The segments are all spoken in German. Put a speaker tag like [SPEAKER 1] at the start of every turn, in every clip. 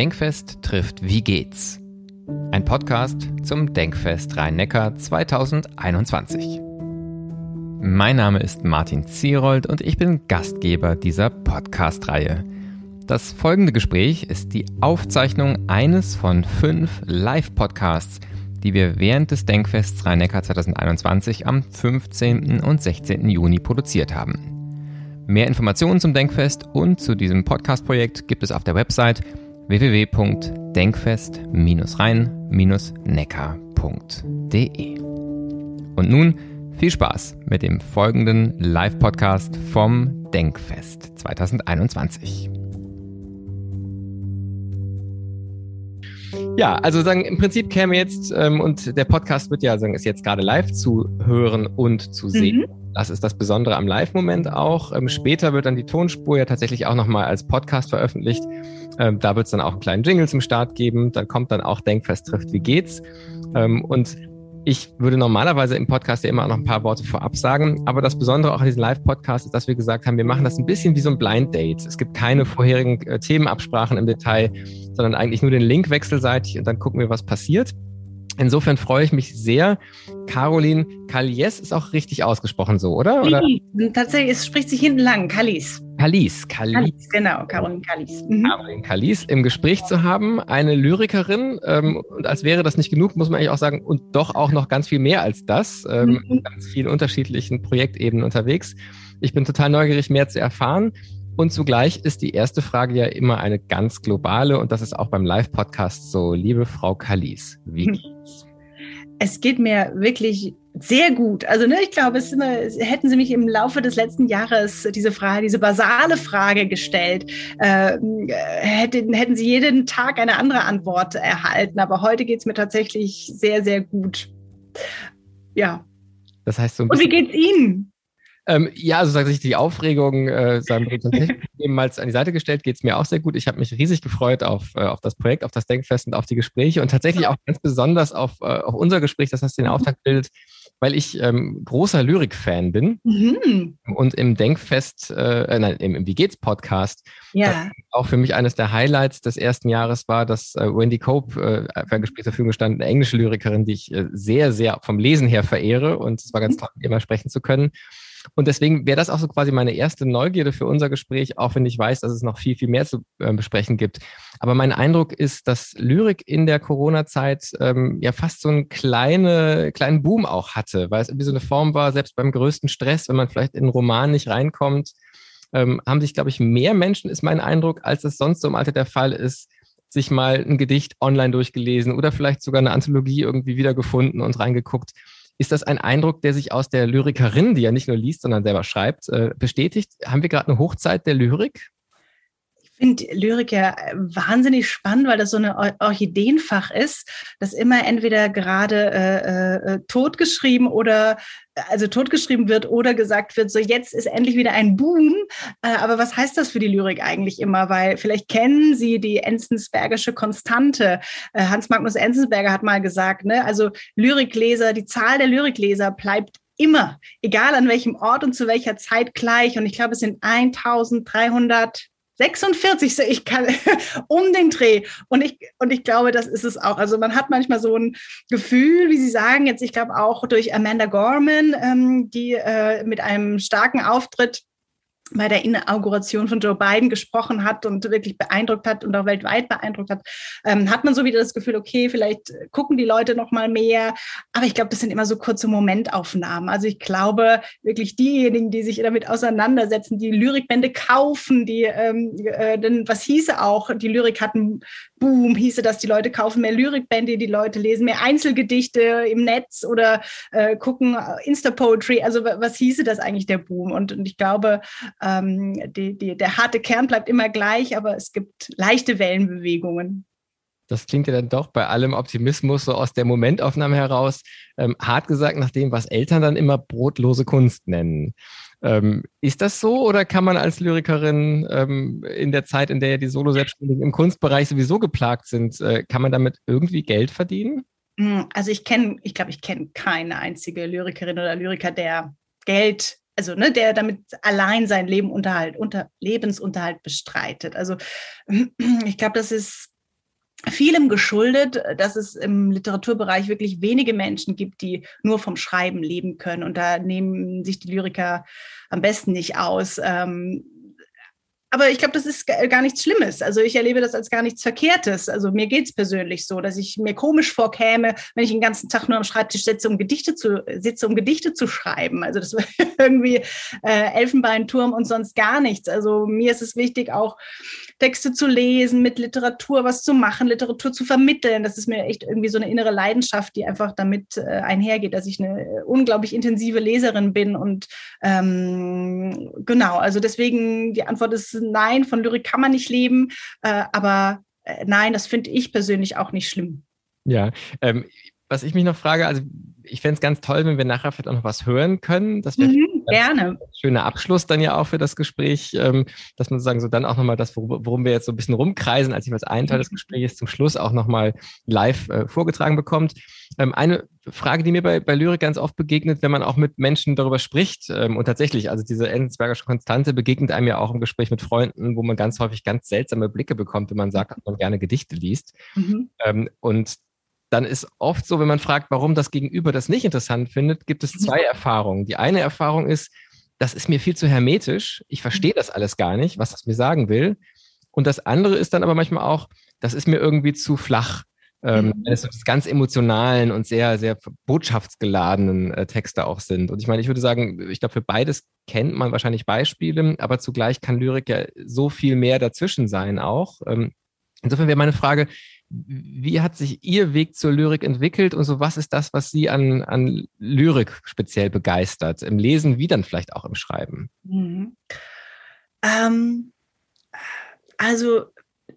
[SPEAKER 1] Denkfest trifft Wie geht's? Ein Podcast zum Denkfest Rhein-Neckar 2021. Mein Name ist Martin Zierold und ich bin Gastgeber dieser Podcast-Reihe. Das folgende Gespräch ist die Aufzeichnung eines von fünf Live-Podcasts, die wir während des Denkfests Rhein-Neckar 2021 am 15. und 16. Juni produziert haben. Mehr Informationen zum Denkfest und zu diesem Podcast-Projekt gibt es auf der Website www.denkfest-rhein-neckar.de. Und nun viel Spaß mit dem folgenden Live-Podcast vom Denkfest 2021. Ja, also sagen, im Prinzip käme jetzt, ähm, und der Podcast wird ja sagen, ist jetzt gerade live zu hören und zu sehen. Mhm. Das ist das Besondere am Live-Moment auch. Ähm, später wird dann die Tonspur ja tatsächlich auch nochmal als Podcast veröffentlicht. Ähm, da wird es dann auch einen kleinen Jingle zum Start geben. Dann kommt dann auch Denkfest trifft, wie geht's? Ähm, und ich würde normalerweise im Podcast ja immer noch ein paar Worte vorab sagen, aber das Besondere auch an diesem Live-Podcast ist, dass wir gesagt haben, wir machen das ein bisschen wie so ein Blind Date. Es gibt keine vorherigen äh, Themenabsprachen im Detail, sondern eigentlich nur den Link wechselseitig und dann gucken wir, was passiert. Insofern freue ich mich sehr. Caroline Kalies ist auch richtig ausgesprochen so, oder? oder?
[SPEAKER 2] Tatsächlich, es spricht sich hinten lang. Kalis,
[SPEAKER 1] Kalis. Kalis
[SPEAKER 2] genau, Caroline Kalis.
[SPEAKER 1] Mhm. Caroline Kalis im Gespräch zu haben, eine Lyrikerin. Ähm, und als wäre das nicht genug, muss man eigentlich auch sagen, und doch auch noch ganz viel mehr als das. Ähm, mhm. Ganz vielen unterschiedlichen Projektebenen unterwegs. Ich bin total neugierig, mehr zu erfahren. Und zugleich ist die erste Frage ja immer eine ganz globale und das ist auch beim Live-Podcast so. Liebe Frau Kalis, wie hm. geht's?
[SPEAKER 2] Es geht mir wirklich sehr gut. Also ne, ich glaube, es immer, hätten Sie mich im Laufe des letzten Jahres diese Frage, diese basale Frage gestellt, äh, hätten, hätten Sie jeden Tag eine andere Antwort erhalten. Aber heute geht es mir tatsächlich sehr, sehr gut. Ja.
[SPEAKER 1] Das heißt so
[SPEAKER 2] ein bisschen, Und wie geht's Ihnen?
[SPEAKER 1] Ähm, ja, also sage ich, die Aufregung äh, seinem mal an die Seite gestellt, geht es mir auch sehr gut. Ich habe mich riesig gefreut auf, äh, auf das Projekt, auf das Denkfest und auf die Gespräche und tatsächlich auch ganz besonders auf, äh, auf unser Gespräch, das das den Auftakt bildet, weil ich ähm, großer Lyrik-Fan bin mhm. und im Denkfest, äh, nein, im, im Wie geht's Podcast, ja. auch für mich eines der Highlights des ersten Jahres war, dass äh, Wendy Cope äh, für ein Gespräch zur Verfügung gestanden, eine englische Lyrikerin, die ich äh, sehr, sehr vom Lesen her verehre und es war ganz mhm. toll, mit ihr mal sprechen zu können. Und deswegen wäre das auch so quasi meine erste Neugierde für unser Gespräch, auch wenn ich weiß, dass es noch viel, viel mehr zu äh, besprechen gibt. Aber mein Eindruck ist, dass Lyrik in der Corona-Zeit ähm, ja fast so einen kleine, kleinen Boom auch hatte, weil es irgendwie so eine Form war, selbst beim größten Stress, wenn man vielleicht in einen Roman nicht reinkommt, ähm, haben sich, glaube ich, mehr Menschen, ist mein Eindruck, als es sonst so im Alter der Fall ist, sich mal ein Gedicht online durchgelesen oder vielleicht sogar eine Anthologie irgendwie wiedergefunden und reingeguckt. Ist das ein Eindruck, der sich aus der Lyrikerin, die ja nicht nur liest, sondern selber schreibt, äh, bestätigt? Haben wir gerade eine Hochzeit der Lyrik?
[SPEAKER 2] Finde Lyrik ja wahnsinnig spannend, weil das so eine Orchideenfach ist, das immer entweder gerade äh, äh, totgeschrieben oder also totgeschrieben wird oder gesagt wird, so jetzt ist endlich wieder ein Boom. Äh, aber was heißt das für die Lyrik eigentlich immer? Weil vielleicht kennen Sie die Enzensbergische Konstante. Äh, Hans Magnus Enzensberger hat mal gesagt, ne, also Lyrikleser, die Zahl der Lyrikleser bleibt immer, egal an welchem Ort und zu welcher Zeit gleich. Und ich glaube, es sind 1300 46, so ich kann um den Dreh. Und ich, und ich glaube, das ist es auch. Also man hat manchmal so ein Gefühl, wie Sie sagen, jetzt, ich glaube auch durch Amanda Gorman, ähm, die äh, mit einem starken Auftritt bei der Inauguration von Joe Biden gesprochen hat und wirklich beeindruckt hat und auch weltweit beeindruckt hat, ähm, hat man so wieder das Gefühl, okay, vielleicht gucken die Leute noch mal mehr. Aber ich glaube, das sind immer so kurze Momentaufnahmen. Also ich glaube wirklich diejenigen, die sich damit auseinandersetzen, die Lyrikbände kaufen, die, ähm, äh, denn was hieße auch, die Lyrik hatten Boom, hieße das, die Leute kaufen mehr Lyrikbände, die Leute lesen mehr Einzelgedichte im Netz oder äh, gucken Insta-Poetry. Also was hieße das eigentlich, der Boom? Und, und ich glaube, ähm, die, die, der harte Kern bleibt immer gleich, aber es gibt leichte Wellenbewegungen.
[SPEAKER 1] Das klingt ja dann doch bei allem Optimismus so aus der Momentaufnahme heraus, ähm, hart gesagt, nach dem, was Eltern dann immer brotlose Kunst nennen. Ähm, ist das so oder kann man als Lyrikerin ähm, in der Zeit, in der ja die Solo-Selbstständigen im Kunstbereich sowieso geplagt sind, äh, kann man damit irgendwie Geld verdienen?
[SPEAKER 2] Hm, also ich kenne, ich glaube, ich kenne keine einzige Lyrikerin oder Lyriker, der Geld also ne, der damit allein seinen Leben unter, Lebensunterhalt bestreitet. Also ich glaube, das ist vielem geschuldet, dass es im Literaturbereich wirklich wenige Menschen gibt, die nur vom Schreiben leben können. Und da nehmen sich die Lyriker am besten nicht aus. Ähm, aber ich glaube, das ist gar nichts Schlimmes. Also ich erlebe das als gar nichts Verkehrtes. Also mir geht es persönlich so, dass ich mir komisch vorkäme, wenn ich den ganzen Tag nur am Schreibtisch sitze, um Gedichte zu, sitze, um Gedichte zu schreiben. Also das wäre irgendwie äh, Elfenbeinturm und sonst gar nichts. Also mir ist es wichtig, auch Texte zu lesen, mit Literatur was zu machen, Literatur zu vermitteln. Das ist mir echt irgendwie so eine innere Leidenschaft, die einfach damit äh, einhergeht, dass ich eine unglaublich intensive Leserin bin. Und ähm, genau, also deswegen die Antwort ist nein, von Lyrik kann man nicht leben. Äh, aber äh, nein, das finde ich persönlich auch nicht schlimm.
[SPEAKER 1] Ja, ähm, was ich mich noch frage, also ich fände es ganz toll, wenn wir nachher vielleicht auch noch was hören können. Das wäre
[SPEAKER 2] mhm, gerne.
[SPEAKER 1] ein schöner Abschluss dann ja auch für das Gespräch, ähm, dass man sozusagen so dann auch nochmal das, worum wir jetzt so ein bisschen rumkreisen, als jeweils ein Teil des mhm. Gesprächs zum Schluss auch nochmal live äh, vorgetragen bekommt. Ähm, eine Frage, die mir bei, bei Lyrik ganz oft begegnet, wenn man auch mit Menschen darüber spricht ähm, und tatsächlich, also diese Enzbergersche Konstante begegnet einem ja auch im Gespräch mit Freunden, wo man ganz häufig ganz seltsame Blicke bekommt, wenn man sagt, dass man gerne Gedichte liest. Mhm. Und dann ist oft so, wenn man fragt, warum das Gegenüber das nicht interessant findet, gibt es zwei Erfahrungen. Die eine Erfahrung ist, das ist mir viel zu hermetisch. Ich verstehe das alles gar nicht, was das mir sagen will. Und das andere ist dann aber manchmal auch, das ist mir irgendwie zu flach. Ähm, mhm. wenn es ganz emotionalen und sehr, sehr botschaftsgeladenen äh, Texte auch sind. Und ich meine, ich würde sagen, ich glaube, für beides kennt man wahrscheinlich Beispiele, aber zugleich kann Lyrik ja so viel mehr dazwischen sein auch. Ähm, insofern wäre meine Frage, wie hat sich Ihr Weg zur Lyrik entwickelt und so was ist das, was Sie an, an Lyrik speziell begeistert? Im Lesen wie dann vielleicht auch im Schreiben? Mhm.
[SPEAKER 2] Ähm, also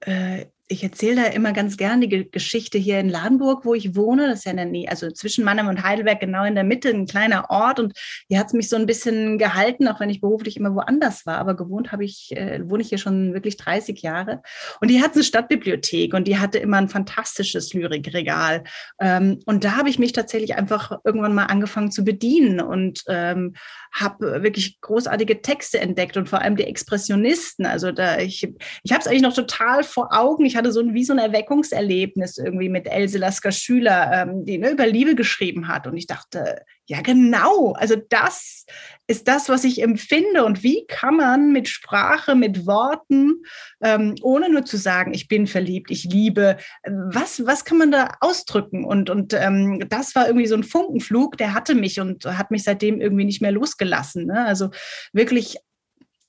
[SPEAKER 2] äh, ich erzähle da immer ganz gerne die Geschichte hier in Ladenburg, wo ich wohne. Das ist ja in der Nähe, also zwischen Mannheim und Heidelberg, genau in der Mitte, ein kleiner Ort. Und hier hat es mich so ein bisschen gehalten, auch wenn ich beruflich immer woanders war. Aber gewohnt habe ich, äh, wohne ich hier schon wirklich 30 Jahre. Und die hat eine Stadtbibliothek und die hatte immer ein fantastisches Lyrikregal. Ähm, und da habe ich mich tatsächlich einfach irgendwann mal angefangen zu bedienen und ähm, habe wirklich großartige Texte entdeckt und vor allem die Expressionisten. Also da ich, ich habe es eigentlich noch total vor Augen. Ich hatte so ein, wie so ein Erweckungserlebnis irgendwie mit Else Lasker Schüler, ähm, die ne, über Liebe geschrieben hat. Und ich dachte, ja, genau. Also das ist das, was ich empfinde. Und wie kann man mit Sprache, mit Worten, ähm, ohne nur zu sagen, ich bin verliebt, ich liebe, was, was kann man da ausdrücken? Und, und ähm, das war irgendwie so ein Funkenflug, der hatte mich und hat mich seitdem irgendwie nicht mehr losgelassen. Ne? Also wirklich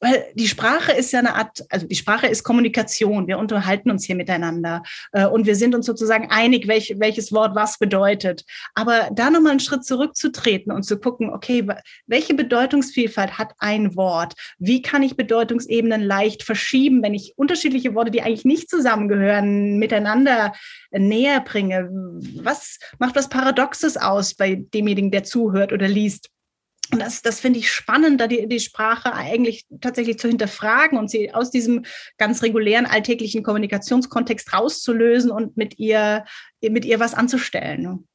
[SPEAKER 2] weil die Sprache ist ja eine Art, also die Sprache ist Kommunikation. Wir unterhalten uns hier miteinander äh, und wir sind uns sozusagen einig, welch, welches Wort was bedeutet. Aber da nochmal einen Schritt zurückzutreten und zu gucken, okay, welche Bedeutungsvielfalt hat ein Wort? Wie kann ich Bedeutungsebenen leicht verschieben, wenn ich unterschiedliche Worte, die eigentlich nicht zusammengehören, miteinander näher bringe? Was macht was Paradoxes aus bei demjenigen, der zuhört oder liest? Und das, das finde ich spannend, da die, die Sprache eigentlich tatsächlich zu hinterfragen und sie aus diesem ganz regulären alltäglichen Kommunikationskontext rauszulösen und mit ihr, mit ihr was anzustellen.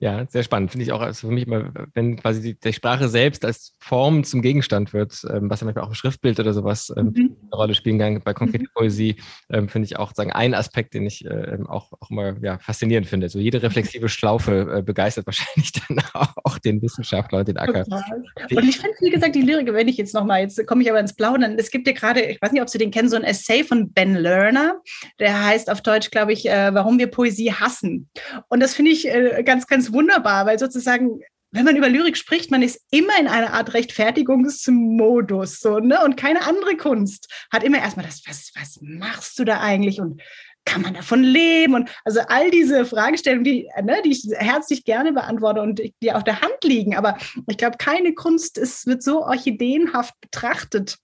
[SPEAKER 1] Ja, sehr spannend. Finde ich auch also für mich immer, wenn quasi die, die, Sprache selbst als Form zum Gegenstand wird, ähm, was ja manchmal auch im Schriftbild oder sowas ähm, mhm. eine Rolle spielen kann. Bei konkreter mhm. Poesie ähm, finde ich auch sagen, ein Aspekt, den ich äh, auch, auch immer ja, faszinierend finde. So jede reflexive Schlaufe äh, begeistert wahrscheinlich dann auch den Wissenschaftler und den Acker.
[SPEAKER 2] Und ich finde, wie gesagt, die Lyrik, wenn ich jetzt nochmal, jetzt komme ich aber ins Plaudern, es gibt ja gerade, ich weiß nicht, ob Sie den kennen, so ein Essay von Ben Lerner, der heißt auf Deutsch, glaube ich, äh, Warum wir Poesie hassen. Und das finde ich äh, ganz, ganz wunderbar, weil sozusagen wenn man über Lyrik spricht, man ist immer in einer Art Rechtfertigungsmodus so, ne? Und keine andere Kunst hat immer erstmal das, was, was machst du da eigentlich? Und kann man davon leben? Und also all diese Fragestellungen, die, ne, die ich herzlich gerne beantworte und die auf der Hand liegen. Aber ich glaube, keine Kunst ist, wird so orchideenhaft betrachtet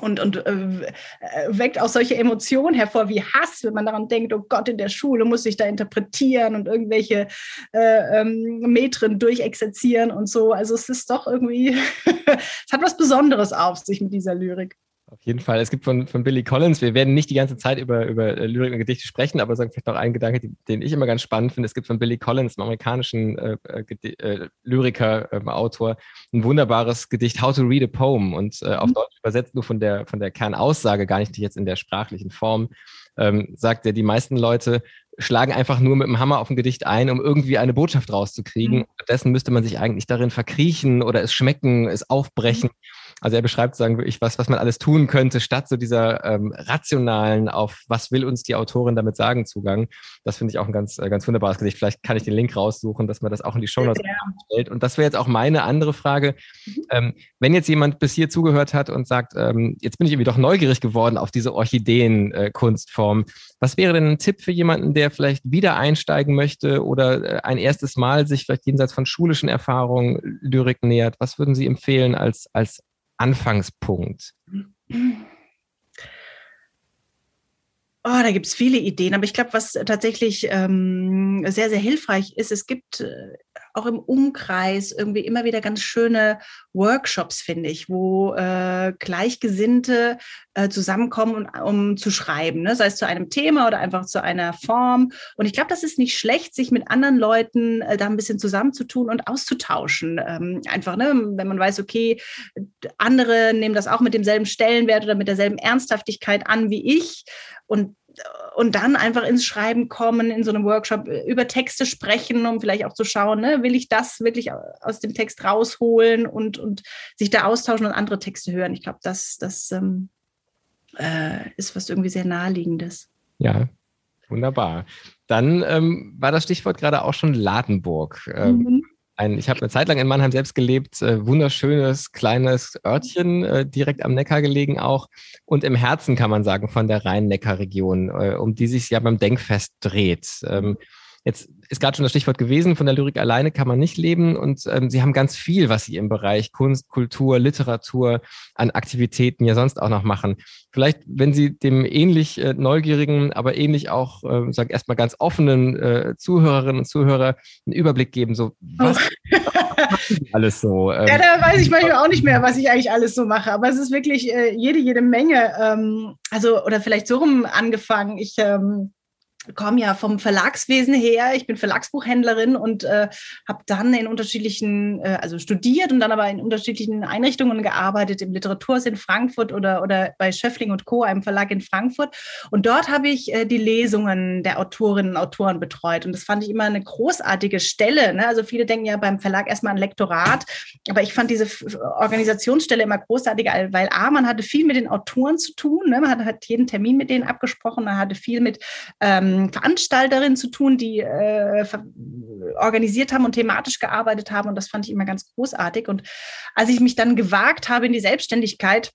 [SPEAKER 2] und, und äh, weckt auch solche Emotionen hervor wie Hass, wenn man daran denkt, oh Gott, in der Schule muss ich da interpretieren und irgendwelche äh, ähm, Metren durchexerzieren und so. Also es ist doch irgendwie, es hat was Besonderes auf sich mit dieser Lyrik.
[SPEAKER 1] Auf jeden Fall. Es gibt von, von Billy Collins, wir werden nicht die ganze Zeit über, über äh, Lyrik und Gedichte sprechen, aber sagen vielleicht noch einen Gedanke, den ich immer ganz spannend finde. Es gibt von Billy Collins, einem amerikanischen äh, äh, äh Lyriker, äh, Autor, ein wunderbares Gedicht, How to Read a Poem. Und äh, auf mhm. Deutsch übersetzt nur von der, von der Kernaussage, gar nicht jetzt in der sprachlichen Form, ähm, sagt er, die meisten Leute schlagen einfach nur mit dem Hammer auf ein Gedicht ein, um irgendwie eine Botschaft rauszukriegen. Mhm. Stattdessen müsste man sich eigentlich darin verkriechen oder es schmecken, es aufbrechen. Mhm. Also er beschreibt, sagen wirklich, was, was man alles tun könnte, statt so dieser ähm, rationalen auf, was will uns die Autorin damit sagen, Zugang. Das finde ich auch ein ganz, äh, ganz wunderbares Gedicht. Vielleicht kann ich den Link raussuchen, dass man das auch in die Show Notes ja. stellt. Und das wäre jetzt auch meine andere Frage. Mhm. Ähm, wenn jetzt jemand bis hier zugehört hat und sagt, ähm, jetzt bin ich irgendwie doch neugierig geworden auf diese Orchideen-Kunstform, äh, was wäre denn ein Tipp für jemanden, der vielleicht wieder einsteigen möchte oder äh, ein erstes Mal sich vielleicht jenseits von schulischen Erfahrungen Lyrik nähert? Was würden Sie empfehlen als, als Anfangspunkt?
[SPEAKER 2] Oh, da gibt es viele Ideen, aber ich glaube, was tatsächlich ähm, sehr, sehr hilfreich ist, es gibt äh, auch im Umkreis irgendwie immer wieder ganz schöne Workshops, finde ich, wo äh, Gleichgesinnte äh, zusammenkommen, um, um zu schreiben, ne? sei es zu einem Thema oder einfach zu einer Form. Und ich glaube, das ist nicht schlecht, sich mit anderen Leuten äh, da ein bisschen zusammenzutun und auszutauschen. Ähm, einfach, ne? wenn man weiß, okay, andere nehmen das auch mit demselben Stellenwert oder mit derselben Ernsthaftigkeit an wie ich. Und und dann einfach ins Schreiben kommen, in so einem Workshop äh, über Texte sprechen, um vielleicht auch zu schauen, ne, will ich das wirklich aus dem Text rausholen und, und sich da austauschen und andere Texte hören. Ich glaube, das, das ähm, äh, ist was irgendwie sehr naheliegendes.
[SPEAKER 1] Ja, wunderbar. Dann ähm, war das Stichwort gerade auch schon Ladenburg. Ähm, mhm ein, ich habe eine Zeit lang in Mannheim selbst gelebt, äh, wunderschönes kleines Örtchen, äh, direkt am Neckar gelegen auch und im Herzen kann man sagen von der Rhein-Neckar-Region, äh, um die sich ja beim Denkfest dreht. Ähm, Jetzt ist gerade schon das Stichwort gewesen, von der Lyrik alleine kann man nicht leben und ähm, Sie haben ganz viel, was Sie im Bereich Kunst, Kultur, Literatur an Aktivitäten ja sonst auch noch machen. Vielleicht, wenn Sie dem ähnlich äh, neugierigen, aber ähnlich auch, äh, sag erstmal ganz offenen äh, Zuhörerinnen und Zuhörer einen Überblick geben, so was oh. alles so.
[SPEAKER 2] Ähm, ja, da weiß ich manchmal auch nicht mehr, was ich eigentlich alles so mache, aber es ist wirklich äh, jede, jede Menge. Ähm, also, oder vielleicht so rum angefangen. Ich ähm, komme ja vom Verlagswesen her. Ich bin Verlagsbuchhändlerin und äh, habe dann in unterschiedlichen, äh, also studiert und dann aber in unterschiedlichen Einrichtungen gearbeitet, im Literaturhaus in Frankfurt oder, oder bei Schöffling und Co., einem Verlag in Frankfurt. Und dort habe ich äh, die Lesungen der Autorinnen und Autoren betreut. Und das fand ich immer eine großartige Stelle. Ne? Also viele denken ja beim Verlag erstmal an Lektorat, aber ich fand diese Organisationsstelle immer großartig, weil A, man hatte viel mit den Autoren zu tun, ne? man hat, hat jeden Termin mit denen abgesprochen, man hatte viel mit ähm, ähm, Veranstalterinnen zu tun, die äh, organisiert haben und thematisch gearbeitet haben. Und das fand ich immer ganz großartig. Und als ich mich dann gewagt habe in die Selbstständigkeit,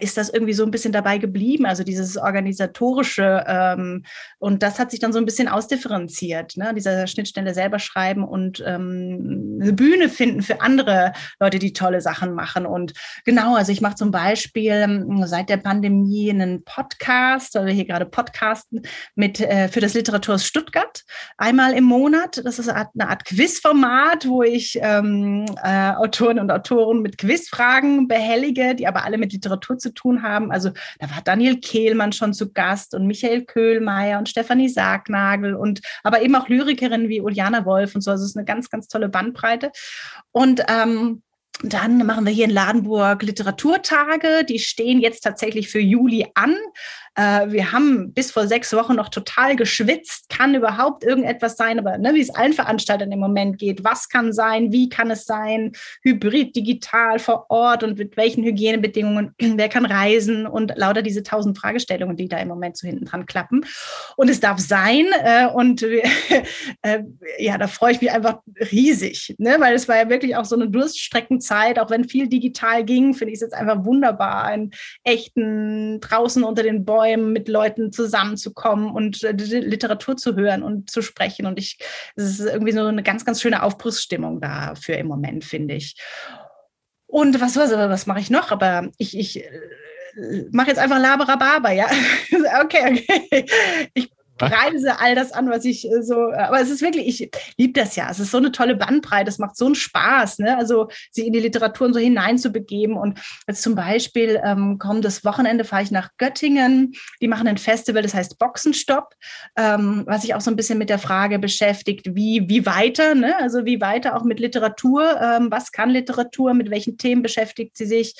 [SPEAKER 2] ist das irgendwie so ein bisschen dabei geblieben, also dieses organisatorische ähm, und das hat sich dann so ein bisschen ausdifferenziert, ne? dieser Schnittstelle selber schreiben und ähm, eine Bühne finden für andere Leute, die tolle Sachen machen und genau, also ich mache zum Beispiel ähm, seit der Pandemie einen Podcast, oder hier gerade Podcasten mit äh, für das Literaturhaus Stuttgart einmal im Monat, das ist eine Art, eine Art Quizformat, wo ich ähm, äh, Autoren und Autoren mit Quizfragen behellige, die aber alle mit Literatur Literatur zu tun haben. Also da war Daniel Kehlmann schon zu Gast und Michael Köhlmeier und Stefanie Sargnagel und aber eben auch Lyrikerinnen wie Uliana Wolf und so. Also es ist eine ganz, ganz tolle Bandbreite. Und ähm, dann machen wir hier in Ladenburg Literaturtage. Die stehen jetzt tatsächlich für Juli an. Äh, wir haben bis vor sechs Wochen noch total geschwitzt. Kann überhaupt irgendetwas sein? Aber ne, wie es allen Veranstaltern im Moment geht, was kann sein? Wie kann es sein? Hybrid, digital, vor Ort und mit welchen Hygienebedingungen? Wer kann reisen? Und lauter diese tausend Fragestellungen, die da im Moment so hinten dran klappen. Und es darf sein. Äh, und äh, ja, da freue ich mich einfach riesig, ne? weil es war ja wirklich auch so eine Durststreckenzeit, auch wenn viel digital ging, finde ich es jetzt einfach wunderbar, einen echten draußen unter den Bäumen Räumen mit Leuten zusammenzukommen und äh, Literatur zu hören und zu sprechen. Und ich, es ist irgendwie so eine ganz, ganz schöne Aufbruchsstimmung dafür im Moment, finde ich. Und was, was, was mache ich noch? Aber ich, ich äh, mache jetzt einfach Laberababa, ja. okay, okay. Ich preise all das an, was ich äh, so, aber es ist wirklich, ich liebe das ja. Es ist so eine tolle Bandbreite, es macht so einen Spaß, ne? Also sich in die Literaturen so hineinzubegeben. Und jetzt zum Beispiel ähm, kommendes Wochenende fahre ich nach Göttingen. Die machen ein Festival, das heißt Boxenstopp, ähm, was sich auch so ein bisschen mit der Frage beschäftigt, wie, wie weiter, ne? Also wie weiter auch mit Literatur, ähm, was kann Literatur, mit welchen Themen beschäftigt sie sich.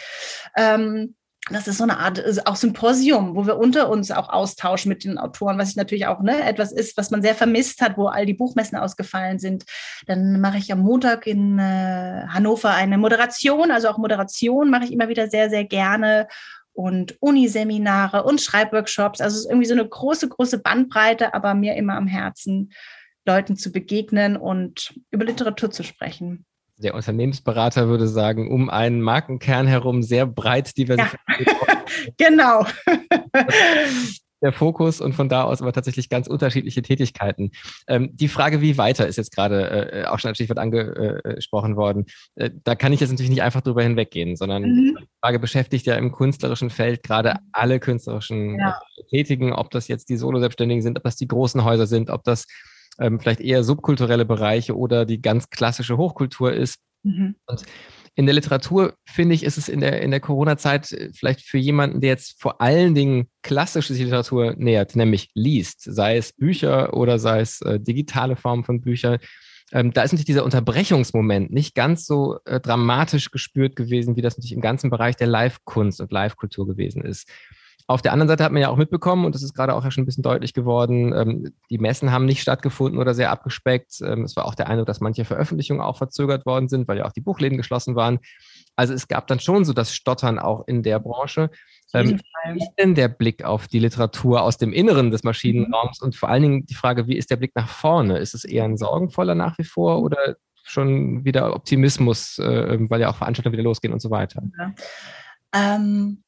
[SPEAKER 2] Ähm, das ist so eine Art auch Symposium, wo wir unter uns auch austauschen mit den Autoren, was ich natürlich auch ne, etwas ist, was man sehr vermisst hat, wo all die Buchmessen ausgefallen sind. Dann mache ich am Montag in äh, Hannover eine Moderation, also auch Moderation mache ich immer wieder sehr, sehr gerne und Uniseminare und Schreibworkshops. Also es ist irgendwie so eine große, große Bandbreite, aber mir immer am Herzen, Leuten zu begegnen und über Literatur zu sprechen
[SPEAKER 1] der Unternehmensberater würde sagen, um einen Markenkern herum sehr breit diversifiziert. Ja.
[SPEAKER 2] genau.
[SPEAKER 1] der Fokus und von da aus aber tatsächlich ganz unterschiedliche Tätigkeiten. Ähm, die Frage, wie weiter, ist jetzt gerade äh, auch schon als Stichwort angesprochen worden. Äh, da kann ich jetzt natürlich nicht einfach drüber hinweggehen, sondern mhm. die Frage beschäftigt ja im künstlerischen Feld gerade alle künstlerischen ja. Tätigen, ob das jetzt die Solo-Selbstständigen sind, ob das die großen Häuser sind, ob das ähm, vielleicht eher subkulturelle Bereiche oder die ganz klassische Hochkultur ist. Mhm. Und in der Literatur, finde ich, ist es in der, in der Corona-Zeit äh, vielleicht für jemanden, der jetzt vor allen Dingen klassische Literatur nähert, nämlich liest, sei es Bücher oder sei es äh, digitale Formen von Büchern, ähm, da ist natürlich dieser Unterbrechungsmoment nicht ganz so äh, dramatisch gespürt gewesen, wie das natürlich im ganzen Bereich der Live-Kunst und Live-Kultur gewesen ist. Auf der anderen Seite hat man ja auch mitbekommen, und das ist gerade auch ja schon ein bisschen deutlich geworden, ähm, die Messen haben nicht stattgefunden oder sehr abgespeckt. Ähm, es war auch der Eindruck, dass manche Veröffentlichungen auch verzögert worden sind, weil ja auch die Buchläden geschlossen waren. Also es gab dann schon so das Stottern auch in der Branche. Ähm, wie ist denn der Blick auf die Literatur aus dem Inneren des Maschinenraums mhm. und vor allen Dingen die Frage, wie ist der Blick nach vorne? Ist es eher ein sorgenvoller nach wie vor oder schon wieder Optimismus, äh, weil ja auch Veranstaltungen wieder losgehen und so weiter? Ja. Ähm,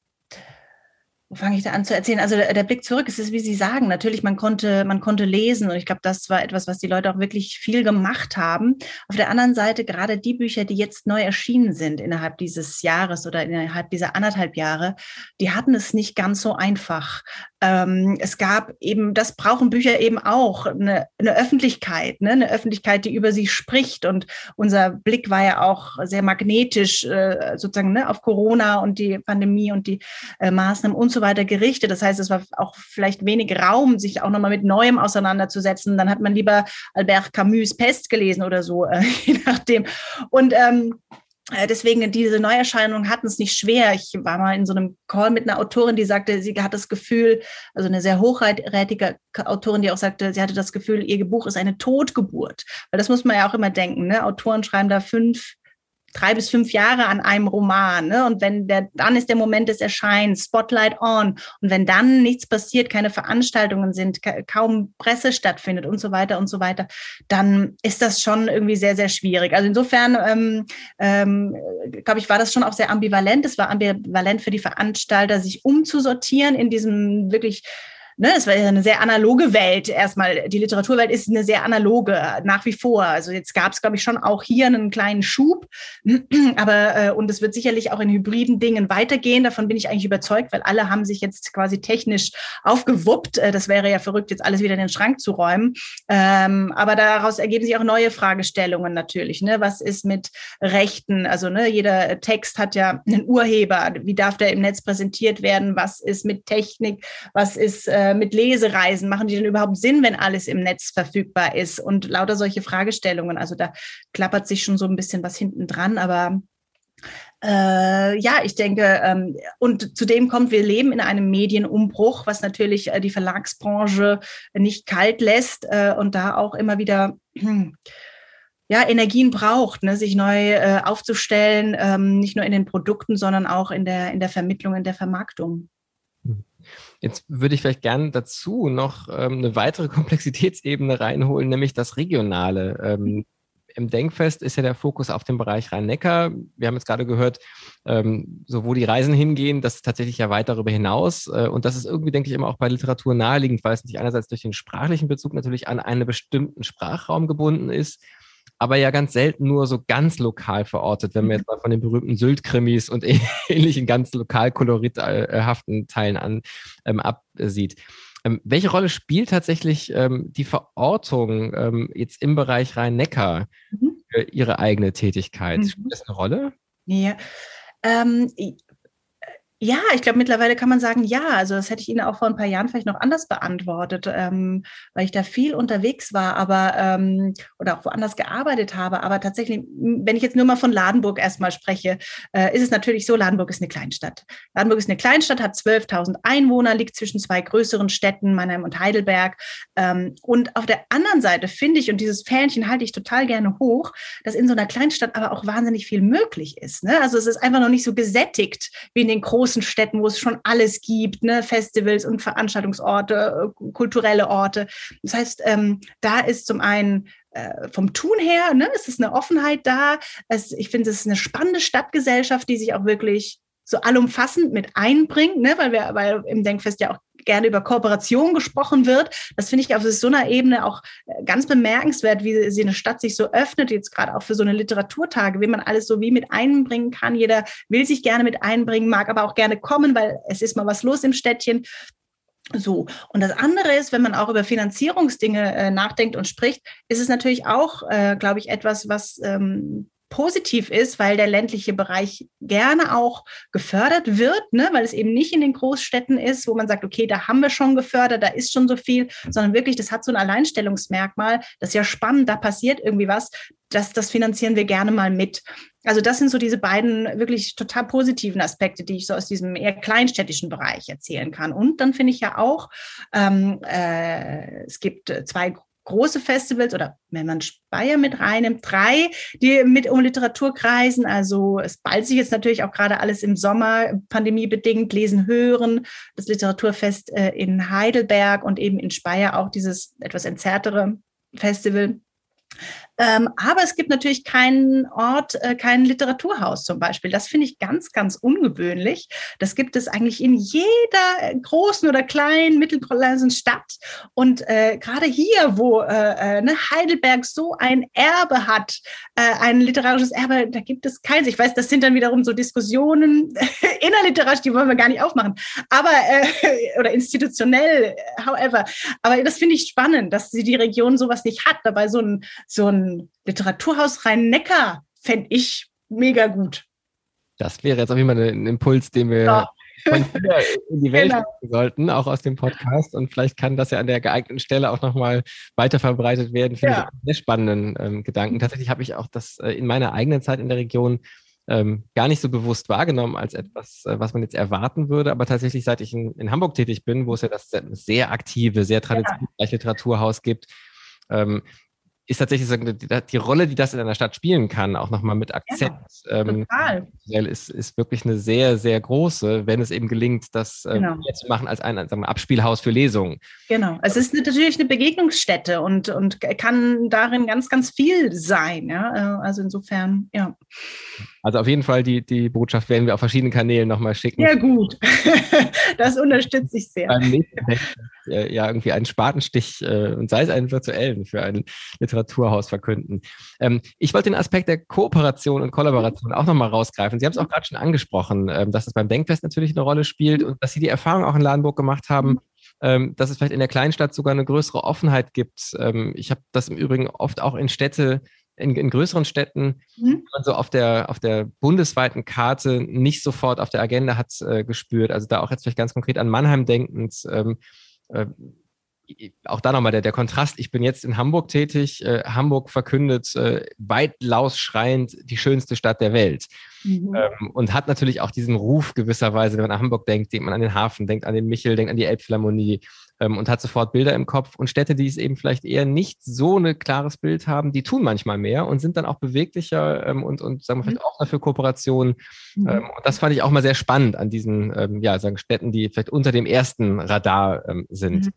[SPEAKER 2] wo fange ich da an zu erzählen? Also der, der, Blick zurück, es ist, wie Sie sagen, natürlich, man konnte, man konnte lesen und ich glaube, das war etwas, was die Leute auch wirklich viel gemacht haben. Auf der anderen Seite, gerade die Bücher, die jetzt neu erschienen sind innerhalb dieses Jahres oder innerhalb dieser anderthalb Jahre, die hatten es nicht ganz so einfach. Ähm, es gab eben, das brauchen Bücher eben auch, eine, eine Öffentlichkeit, ne? eine Öffentlichkeit, die über sie spricht und unser Blick war ja auch sehr magnetisch äh, sozusagen ne, auf Corona und die Pandemie und die äh, Maßnahmen und so weiter gerichtet. Das heißt, es war auch vielleicht wenig Raum, sich auch nochmal mit Neuem auseinanderzusetzen. Dann hat man lieber Albert Camus Pest gelesen oder so, äh, je nachdem. Und ähm, äh, Deswegen, diese Neuerscheinungen hatten es nicht schwer. Ich war mal in so einem Call mit einer Autorin, die sagte, sie hat das Gefühl, also eine sehr hochrätige Autorin, die auch sagte, sie hatte das Gefühl, ihr Buch ist eine Totgeburt. Weil das muss man ja auch immer denken. Ne? Autoren schreiben da fünf, drei bis fünf Jahre an einem Roman. Ne? Und wenn der, dann ist der Moment des Erscheins, Spotlight on. Und wenn dann nichts passiert, keine Veranstaltungen sind, kaum Presse stattfindet und so weiter und so weiter, dann ist das schon irgendwie sehr, sehr schwierig. Also insofern, ähm, ähm, glaube ich, war das schon auch sehr ambivalent. Es war ambivalent für die Veranstalter, sich umzusortieren in diesem wirklich ne, es war ja eine sehr analoge Welt erstmal. Die Literaturwelt ist eine sehr analoge nach wie vor. Also jetzt gab es, glaube ich, schon auch hier einen kleinen Schub, aber äh, und es wird sicherlich auch in hybriden Dingen weitergehen. Davon bin ich eigentlich überzeugt, weil alle haben sich jetzt quasi technisch aufgewuppt. Äh, das wäre ja verrückt, jetzt alles wieder in den Schrank zu räumen. Ähm, aber daraus ergeben sich auch neue Fragestellungen natürlich. Ne? Was ist mit Rechten? Also ne, jeder Text hat ja einen Urheber. Wie darf der im Netz präsentiert werden? Was ist mit Technik? Was ist äh, äh, mit Lesereisen, machen die denn überhaupt Sinn, wenn alles im Netz verfügbar ist? Und lauter solche Fragestellungen. Also da klappert sich schon so ein bisschen was hinten dran, aber äh, ja, ich denke, ähm, und zudem kommt, wir leben in einem Medienumbruch, was natürlich äh, die Verlagsbranche nicht kalt lässt äh, und da auch immer wieder ja, Energien braucht, ne, sich neu äh, aufzustellen, ähm, nicht nur in den Produkten, sondern auch in der, in der Vermittlung, in der Vermarktung.
[SPEAKER 1] Jetzt würde ich vielleicht gerne dazu noch ähm, eine weitere Komplexitätsebene reinholen, nämlich das Regionale. Ähm, Im Denkfest ist ja der Fokus auf dem Bereich Rhein-Neckar. Wir haben jetzt gerade gehört, ähm, so wo die Reisen hingehen, das ist tatsächlich ja weit darüber hinaus. Äh, und das ist irgendwie, denke ich, immer auch bei Literatur naheliegend, weil es nicht einerseits durch den sprachlichen Bezug natürlich an einen bestimmten Sprachraum gebunden ist, aber ja ganz selten nur so ganz lokal verortet, wenn man jetzt mal von den berühmten Sylt-Krimis und ähnlichen ganz lokal kolorithaften Teilen an ähm, absieht. Ähm, welche Rolle spielt tatsächlich ähm, die Verortung ähm, jetzt im Bereich Rhein-Neckar mhm. für Ihre eigene Tätigkeit? Mhm. Spielt das eine Rolle?
[SPEAKER 2] Ja, ähm, ja, ich glaube, mittlerweile kann man sagen, ja. Also das hätte ich Ihnen auch vor ein paar Jahren vielleicht noch anders beantwortet, ähm, weil ich da viel unterwegs war, aber ähm, oder auch woanders gearbeitet habe. Aber tatsächlich, wenn ich jetzt nur mal von Ladenburg erstmal spreche, äh, ist es natürlich so, Ladenburg ist eine Kleinstadt. Ladenburg ist eine Kleinstadt, hat 12.000 Einwohner, liegt zwischen zwei größeren Städten, Mannheim und Heidelberg. Ähm, und auf der anderen Seite finde ich, und dieses Fähnchen halte ich total gerne hoch, dass in so einer Kleinstadt aber auch wahnsinnig viel möglich ist. Ne? Also es ist einfach noch nicht so gesättigt wie in den großen großen Städten, wo es schon alles gibt, ne? Festivals und Veranstaltungsorte, äh, kulturelle Orte. Das heißt, ähm, da ist zum einen äh, vom Tun her, ne, es ist eine Offenheit da. Es, ich finde, es ist eine spannende Stadtgesellschaft, die sich auch wirklich so allumfassend mit einbringt, ne, weil wir, weil im Denkfest ja auch gerne über Kooperation gesprochen wird. Das finde ich auf so einer Ebene auch äh, ganz bemerkenswert, wie sie eine Stadt sich so öffnet, jetzt gerade auch für so eine Literaturtage, wie man alles so wie mit einbringen kann. Jeder will sich gerne mit einbringen, mag aber auch gerne kommen, weil es ist mal was los im Städtchen. So, und das andere ist, wenn man auch über Finanzierungsdinge äh, nachdenkt und spricht, ist es natürlich auch, äh, glaube ich, etwas, was ähm, positiv ist, weil der ländliche Bereich gerne auch gefördert wird, ne? weil es eben nicht in den Großstädten ist, wo man sagt, okay, da haben wir schon gefördert, da ist schon so viel, sondern wirklich, das hat so ein Alleinstellungsmerkmal, das ist ja spannend, da passiert irgendwie was, das, das finanzieren wir gerne mal mit. Also das sind so diese beiden wirklich total positiven Aspekte, die ich so aus diesem eher kleinstädtischen Bereich erzählen kann. Und dann finde ich ja auch, ähm, äh, es gibt zwei große Festivals oder wenn man Speyer mit reinnimmt, drei, die mit um Literatur kreisen. Also es ballt sich jetzt natürlich auch gerade alles im Sommer, pandemiebedingt, lesen, hören, das Literaturfest äh, in Heidelberg und eben in Speyer auch dieses etwas entzerrtere Festival. Ähm, aber es gibt natürlich keinen Ort, äh, kein Literaturhaus zum Beispiel. Das finde ich ganz, ganz ungewöhnlich. Das gibt es eigentlich in jeder großen oder kleinen, mittelgroßen Stadt. Und äh, gerade hier, wo äh, äh, ne, Heidelberg so ein Erbe hat, äh, ein literarisches Erbe, da gibt es keins. Ich weiß, das sind dann wiederum so Diskussionen innerliterarisch, die wollen wir gar nicht aufmachen. Aber, äh, oder institutionell, however. Aber das finde ich spannend, dass die Region sowas nicht hat. Dabei so ein, so ein Literaturhaus Rhein-Neckar fände ich mega gut.
[SPEAKER 1] Das wäre jetzt auf jeden Fall ein Impuls, den wir ja. in die Welt genau. sollten, auch aus dem Podcast. Und vielleicht kann das ja an der geeigneten Stelle auch nochmal weiter verbreitet werden. Finde ja. ich einen sehr spannenden ähm, Gedanken. Tatsächlich habe ich auch das äh, in meiner eigenen Zeit in der Region ähm, gar nicht so bewusst wahrgenommen als etwas, äh, was man jetzt erwarten würde. Aber tatsächlich, seit ich in, in Hamburg tätig bin, wo es ja das sehr aktive, sehr traditionelle ja. Literaturhaus gibt, ähm, ist tatsächlich die, Rolle, die das in einer Stadt spielen kann, auch nochmal mit Akzent, ja, ähm, ist, ist wirklich eine sehr, sehr große, wenn es eben gelingt, das ähm, genau. zu machen als ein sagen wir, Abspielhaus für Lesungen.
[SPEAKER 2] Genau, es ist natürlich eine Begegnungsstätte und, und kann darin ganz, ganz viel sein. Ja? Äh, also insofern, ja.
[SPEAKER 1] Also auf jeden Fall die, die Botschaft werden wir auf verschiedenen Kanälen nochmal schicken.
[SPEAKER 2] Ja, gut. das unterstütze ich sehr. Beim nächsten
[SPEAKER 1] äh, ja irgendwie einen Spatenstich äh, und sei es einen virtuellen für ein Literaturhaus verkünden. Ähm, ich wollte den Aspekt der Kooperation und Kollaboration auch nochmal rausgreifen. Sie haben es auch gerade schon angesprochen, ähm, dass es beim Denkfest natürlich eine Rolle spielt und dass Sie die Erfahrung auch in Ladenburg gemacht haben, ähm, dass es vielleicht in der Kleinstadt sogar eine größere Offenheit gibt. Ich habe das im Übrigen oft auch in Städte in, in größeren Städten, mhm. man so auf der, auf der bundesweiten Karte nicht sofort auf der Agenda hat äh, gespürt. Also da auch jetzt vielleicht ganz konkret an Mannheim denkend. Ähm, äh, auch da nochmal der, der Kontrast. Ich bin jetzt in Hamburg tätig. Äh, Hamburg verkündet äh, weitlaus schreiend die schönste Stadt der Welt. Mhm. Ähm, und hat natürlich auch diesen Ruf gewisserweise, wenn man an Hamburg denkt, denkt man an den Hafen, denkt an den Michel, denkt an die Elbphilharmonie ähm, und hat sofort Bilder im Kopf. Und Städte, die es eben vielleicht eher nicht so ein klares Bild haben, die tun manchmal mehr und sind dann auch beweglicher ähm, und, und sagen wir vielleicht mhm. auch dafür Kooperationen. Mhm. Und das fand ich auch mal sehr spannend an diesen ähm, ja, sagen Städten, die vielleicht unter dem ersten Radar ähm, sind.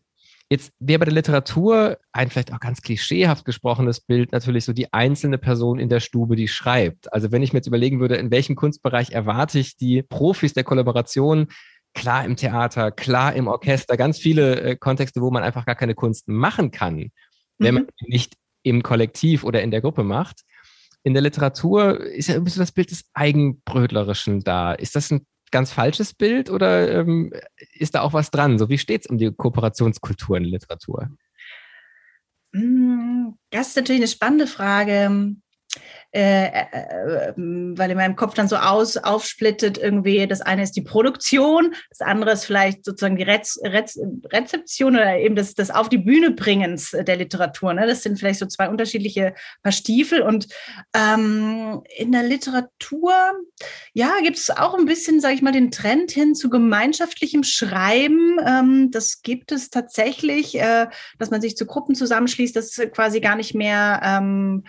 [SPEAKER 1] Mhm. Jetzt wäre bei der Literatur ein vielleicht auch ganz klischeehaft gesprochenes Bild natürlich so die einzelne Person in der Stube, die schreibt. Also wenn ich mir jetzt überlegen würde, in welchem Kunstbereich erwarte ich die Profis der Kollaboration, klar im Theater, klar im Orchester, ganz viele äh, Kontexte, wo man einfach gar keine Kunst machen kann, wenn mhm. man nicht im Kollektiv oder in der Gruppe macht. In der Literatur ist ja ein bisschen das Bild des Eigenbrötlerischen da. Ist das ein ganz falsches Bild oder ähm, ist da auch was dran? So, wie steht es um die Kooperationskultur in Literatur?
[SPEAKER 2] Hm, das ist natürlich eine spannende Frage. Äh, äh, weil in meinem Kopf dann so aus, aufsplittet irgendwie, das eine ist die Produktion, das andere ist vielleicht sozusagen die Rez, Rez, Rezeption oder eben das, das Auf die Bühne bringens der Literatur. Ne? Das sind vielleicht so zwei unterschiedliche Paar Stiefel und ähm, in der Literatur, ja, gibt es auch ein bisschen, sage ich mal, den Trend hin zu gemeinschaftlichem Schreiben. Ähm, das gibt es tatsächlich, äh, dass man sich zu Gruppen zusammenschließt, das quasi gar nicht mehr ähm,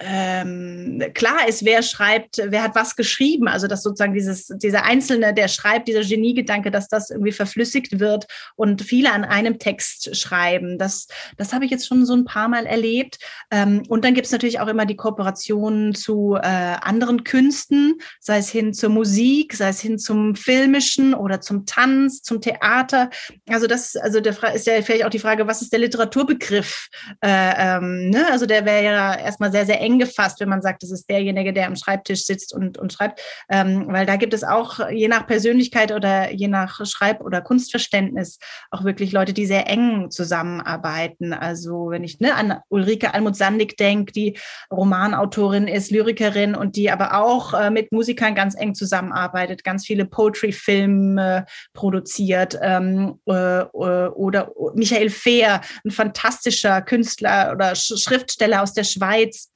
[SPEAKER 2] ähm, klar ist, wer schreibt, wer hat was geschrieben. Also dass sozusagen dieses, dieser Einzelne, der schreibt, dieser Geniegedanke, dass das irgendwie verflüssigt wird und viele an einem Text schreiben. Das, das habe ich jetzt schon so ein paar Mal erlebt. Ähm, und dann gibt es natürlich auch immer die Kooperationen zu äh, anderen Künsten, sei es hin zur Musik, sei es hin zum Filmischen oder zum Tanz, zum Theater. Also das, also der ist ja vielleicht auch die Frage, was ist der Literaturbegriff? Äh, ähm, ne? Also der wäre ja erstmal sehr, sehr sehr eng gefasst, wenn man sagt, das ist derjenige, der am Schreibtisch sitzt und, und schreibt, ähm, weil da gibt es auch je nach Persönlichkeit oder je nach Schreib- oder Kunstverständnis auch wirklich Leute, die sehr eng zusammenarbeiten. Also wenn ich ne, an Ulrike Almut-Sandig denke, die Romanautorin ist, Lyrikerin und die aber auch äh, mit Musikern ganz eng zusammenarbeitet, ganz viele Poetry-Filme produziert ähm, äh, oder Michael Fehr, ein fantastischer Künstler oder Schriftsteller aus der Schweiz,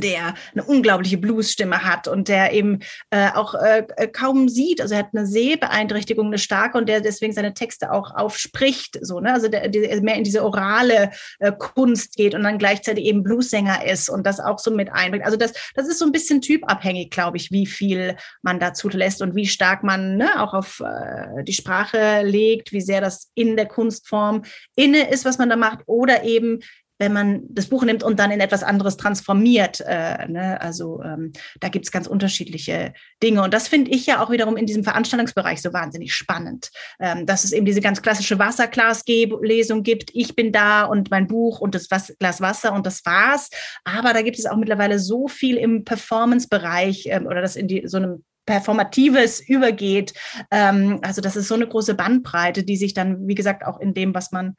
[SPEAKER 2] der eine unglaubliche Bluesstimme hat und der eben äh, auch äh, äh, kaum sieht. Also er hat eine Sehbeeinträchtigung, eine starke und der deswegen seine Texte auch aufspricht, so ne? Also der, der mehr in diese orale äh, Kunst geht und dann gleichzeitig eben Bluesänger ist und das auch so mit einbringt. Also das, das ist so ein bisschen typabhängig, glaube ich, wie viel man dazu lässt und wie stark man ne, auch auf äh, die Sprache legt, wie sehr das in der Kunstform inne ist, was man da macht, oder eben wenn man das Buch nimmt und dann in etwas anderes transformiert. Äh, ne? Also ähm, da gibt es ganz unterschiedliche Dinge. Und das finde ich ja auch wiederum in diesem Veranstaltungsbereich so wahnsinnig spannend, ähm, dass es eben diese ganz klassische Wasserglas-Lesung gibt. Ich bin da und mein Buch und das Was Glas Wasser und das war's. Aber da gibt es auch mittlerweile so viel im Performance-Bereich ähm, oder das in die, so einem Performatives übergeht. Ähm, also das ist so eine große Bandbreite, die sich dann, wie gesagt, auch in dem, was man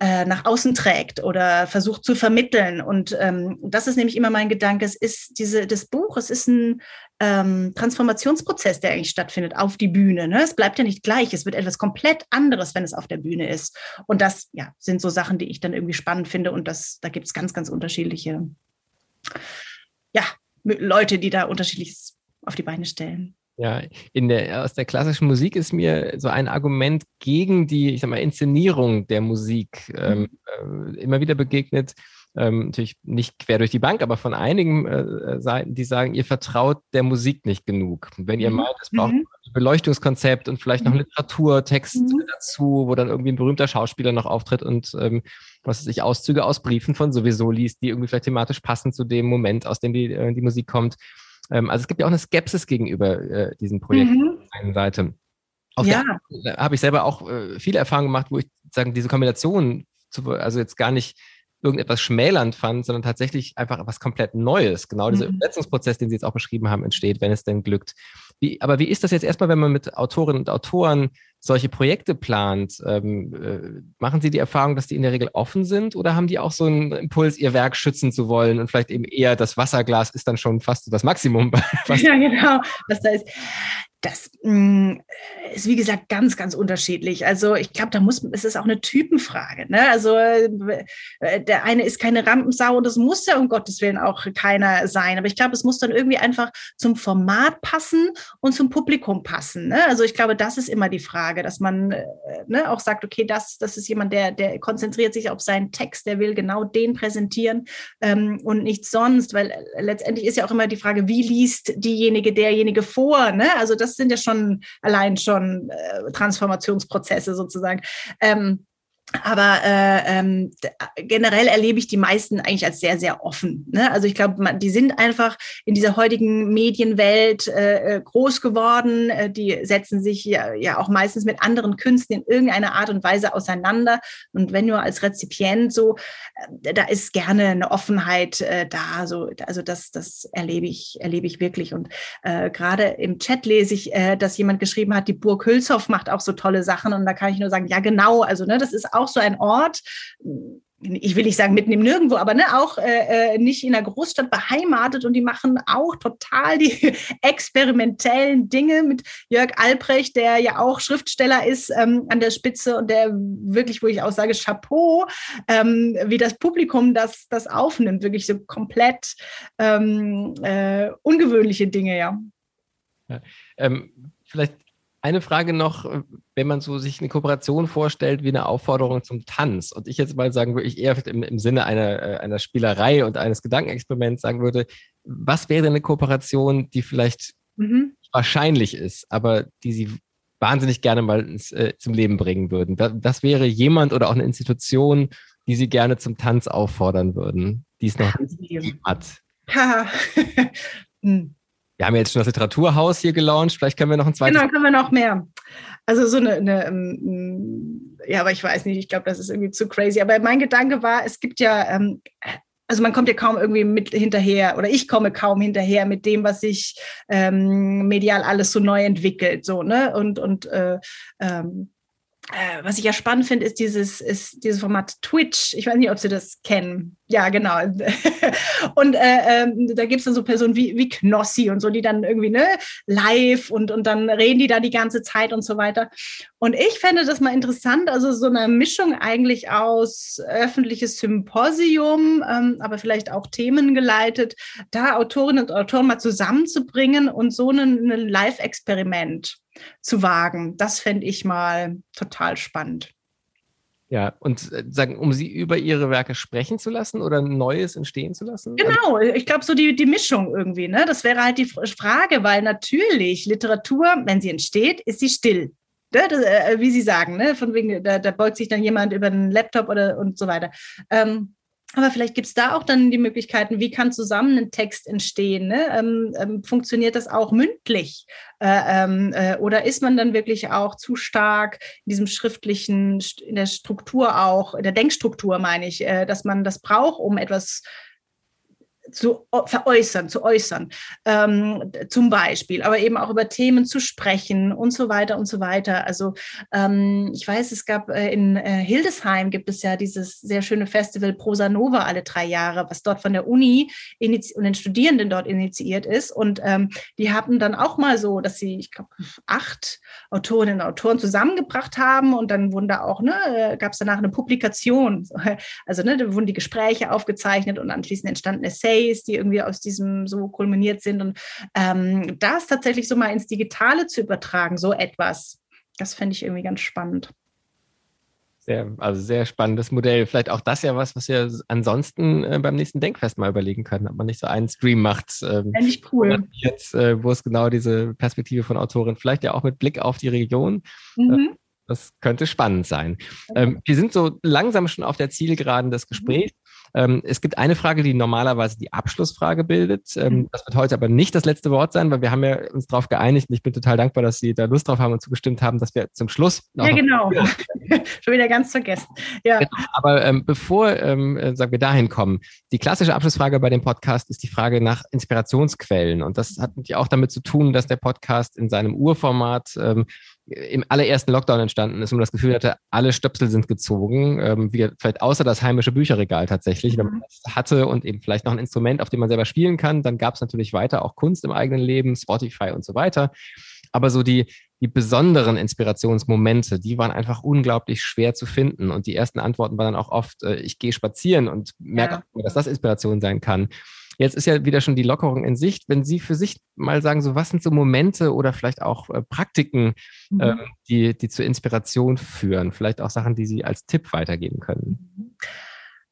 [SPEAKER 2] äh, nach außen trägt oder versucht zu vermitteln. Und ähm, das ist nämlich immer mein Gedanke. Es ist diese, das Buch, es ist ein ähm, Transformationsprozess, der eigentlich stattfindet auf die Bühne. Ne? Es bleibt ja nicht gleich. Es wird etwas komplett anderes, wenn es auf der Bühne ist. Und das ja, sind so Sachen, die ich dann irgendwie spannend finde. Und das, da gibt es ganz, ganz unterschiedliche ja, Leute, die da unterschiedliches auf die Beine stellen.
[SPEAKER 1] Ja, in der, aus der klassischen Musik ist mir so ein Argument gegen die, ich sag mal, Inszenierung der Musik ähm, mhm. äh, immer wieder begegnet. Ähm, natürlich nicht quer durch die Bank, aber von einigen äh, Seiten, die sagen, ihr vertraut der Musik nicht genug. Wenn ihr mhm. meint, es braucht mhm. ein Beleuchtungskonzept und vielleicht noch mhm. Literaturtext mhm. dazu, wo dann irgendwie ein berühmter Schauspieler noch auftritt und ähm, was weiß ich, Auszüge aus Briefen von sowieso liest, die irgendwie vielleicht thematisch passen zu dem Moment, aus dem die, äh, die Musik kommt ähm, also es gibt ja auch eine Skepsis gegenüber äh, diesem Projekt mhm. auf der einen Seite. Auf ja. der habe ich selber auch äh, viele Erfahrungen gemacht, wo ich sagen, diese Kombination, zu, also jetzt gar nicht irgendetwas schmälernd fand, sondern tatsächlich einfach etwas komplett Neues. Genau dieser mhm. Übersetzungsprozess, den Sie jetzt auch beschrieben haben, entsteht, wenn es denn glückt. Wie, aber wie ist das jetzt erstmal, wenn man mit Autorinnen und Autoren solche Projekte plant? Ähm, äh, machen Sie die Erfahrung, dass die in der Regel offen sind oder haben die auch so einen Impuls, ihr Werk schützen zu wollen und vielleicht eben eher das Wasserglas ist dann schon fast das Maximum?
[SPEAKER 2] ja, genau, was da ist. Das mh, mm, ist, wie gesagt, ganz, ganz unterschiedlich. Also ich glaube, da muss, es ist auch eine Typenfrage. Ne? Also äh, der eine ist keine Rampensau und das muss ja um Gottes Willen auch keiner sein. Aber ich glaube, es muss dann irgendwie einfach zum Format passen und zum Publikum passen. Ne? Also ich glaube, das ist immer die Frage, dass man äh, ne, auch sagt, okay, das, das ist jemand, der, der konzentriert sich auf seinen Text, der will genau den präsentieren ähm, und nichts sonst, weil äh, letztendlich ist ja auch immer die Frage, wie liest diejenige, derjenige vor? Ne? Also das sind ja schon allein schon äh, Transformationsprozesse sozusagen. Ähm, aber äh, ähm, generell erlebe ich die meisten eigentlich als sehr, sehr offen. Ne? Also ich glaube, die sind einfach in dieser heutigen Medienwelt äh, äh, groß geworden. Äh, die setzen sich ja, ja auch meistens mit anderen Künsten in irgendeiner Art und Weise auseinander. Und wenn nur als Rezipient so, äh, da ist gerne eine Offenheit äh, da. So, also das, das erlebe ich, erlebe ich wirklich. Und äh, gerade im Chat lese ich, äh, dass jemand geschrieben hat, die Burg Hülshoff macht auch so tolle Sachen. Und da kann ich nur sagen, ja genau. Also ne, das ist auch so ein Ort, ich will nicht sagen mitten im Nirgendwo, aber ne, auch äh, äh, nicht in der Großstadt beheimatet und die machen auch total die experimentellen Dinge mit Jörg Albrecht, der ja auch Schriftsteller ist ähm, an der Spitze und der wirklich, wo ich auch sage, Chapeau, ähm, wie das Publikum das, das aufnimmt, wirklich so komplett ähm, äh, ungewöhnliche Dinge, ja.
[SPEAKER 1] ja ähm, vielleicht eine Frage noch, äh, wenn man so sich eine Kooperation vorstellt wie eine Aufforderung zum Tanz und ich jetzt mal sagen würde, ich eher im, im Sinne einer, äh, einer Spielerei und eines Gedankenexperiments sagen würde, was wäre eine Kooperation, die vielleicht mhm. wahrscheinlich ist, aber die Sie wahnsinnig gerne mal ins, äh, zum Leben bringen würden? Das, das wäre jemand oder auch eine Institution, die Sie gerne zum Tanz auffordern würden, die es noch nicht hat. wir haben jetzt schon das Literaturhaus hier gelauncht, vielleicht können wir noch ein zweites.
[SPEAKER 2] Genau, können wir noch mehr. Also so eine, eine ähm, ja, aber ich weiß nicht, ich glaube, das ist irgendwie zu crazy. Aber mein Gedanke war, es gibt ja, ähm, also man kommt ja kaum irgendwie mit hinterher oder ich komme kaum hinterher mit dem, was sich ähm, medial alles so neu entwickelt, so ne und und äh, ähm, äh, was ich ja spannend finde, ist dieses, ist dieses Format Twitch. Ich weiß nicht, ob Sie das kennen. Ja, genau. und äh, äh, da gibt es dann so Personen wie, wie Knossi und so, die dann irgendwie ne, live und, und dann reden die da die ganze Zeit und so weiter. Und ich fände das mal interessant, also so eine Mischung eigentlich aus öffentliches Symposium, ähm, aber vielleicht auch themengeleitet, da Autorinnen und Autoren mal zusammenzubringen und so ein Live-Experiment zu wagen. Das fände ich mal total spannend.
[SPEAKER 1] Ja, und äh, sagen, um sie über ihre Werke sprechen zu lassen oder Neues entstehen zu lassen?
[SPEAKER 2] Genau, ich glaube, so die, die Mischung irgendwie, ne? Das wäre halt die Frage, weil natürlich Literatur, wenn sie entsteht, ist sie still. Ne? Das, äh, wie Sie sagen, ne? Von wegen, da, da, beugt sich dann jemand über den Laptop oder und so weiter. Ähm, aber vielleicht gibt es da auch dann die Möglichkeiten, wie kann zusammen ein Text entstehen? Ne? Ähm, ähm, funktioniert das auch mündlich? Äh, ähm, äh, oder ist man dann wirklich auch zu stark in diesem schriftlichen, in der Struktur auch, in der Denkstruktur meine ich, äh, dass man das braucht, um etwas zu veräußern, zu äußern, ähm, zum Beispiel, aber eben auch über Themen zu sprechen und so weiter und so weiter. Also ähm, ich weiß, es gab äh, in äh, Hildesheim gibt es ja dieses sehr schöne Festival Prosa Nova alle drei Jahre, was dort von der Uni und den Studierenden dort initiiert ist. Und ähm, die hatten dann auch mal so, dass sie, ich glaube, acht Autorinnen und Autoren zusammengebracht haben und dann wurden da auch, ne, äh, gab es danach eine Publikation. Also ne, da wurden die Gespräche aufgezeichnet und anschließend entstanden Essays Essays, die irgendwie aus diesem so kulminiert sind. Und ähm, das tatsächlich so mal ins Digitale zu übertragen, so etwas, das fände ich irgendwie ganz spannend.
[SPEAKER 1] Sehr, also sehr spannendes Modell. Vielleicht auch das ja was, was wir ansonsten äh, beim nächsten Denkfest mal überlegen können, ob man nicht so einen Stream macht.
[SPEAKER 2] Ähm, Fände ich cool.
[SPEAKER 1] Jetzt, äh, wo es genau diese Perspektive von Autorin, vielleicht ja auch mit Blick auf die Region. Mhm. Äh, das könnte spannend sein. Ähm, wir sind so langsam schon auf der Zielgeraden des mhm. Ähm, es gibt eine Frage, die normalerweise die Abschlussfrage bildet. Ähm, mhm. das wird heute aber nicht das letzte Wort sein, weil wir haben ja uns darauf geeinigt und ich bin total dankbar, dass Sie da Lust drauf haben und zugestimmt haben, dass wir zum Schluss.
[SPEAKER 2] Ja, genau. Schon wieder ganz vergessen. Ja. Genau.
[SPEAKER 1] Aber ähm, bevor ähm, äh, sagen wir dahin kommen, die klassische Abschlussfrage bei dem Podcast ist die Frage nach Inspirationsquellen. Und das hat natürlich auch damit zu tun, dass der Podcast in seinem Urformat ähm, im allerersten Lockdown entstanden ist und man das Gefühl hatte, alle Stöpsel sind gezogen, ähm, wie, vielleicht außer das heimische Bücherregal tatsächlich. Mhm. Wenn man das hatte und eben vielleicht noch ein Instrument, auf dem man selber spielen kann, dann gab es natürlich weiter auch Kunst im eigenen Leben, Spotify und so weiter. Aber so die, die besonderen Inspirationsmomente, die waren einfach unglaublich schwer zu finden. Und die ersten Antworten waren dann auch oft, äh, ich gehe spazieren und merke, ja. dass das Inspiration sein kann. Jetzt ist ja wieder schon die Lockerung in Sicht. Wenn Sie für sich mal sagen, so was sind so Momente oder vielleicht auch äh, Praktiken, mhm. äh, die, die zur Inspiration führen? Vielleicht auch Sachen, die Sie als Tipp weitergeben können.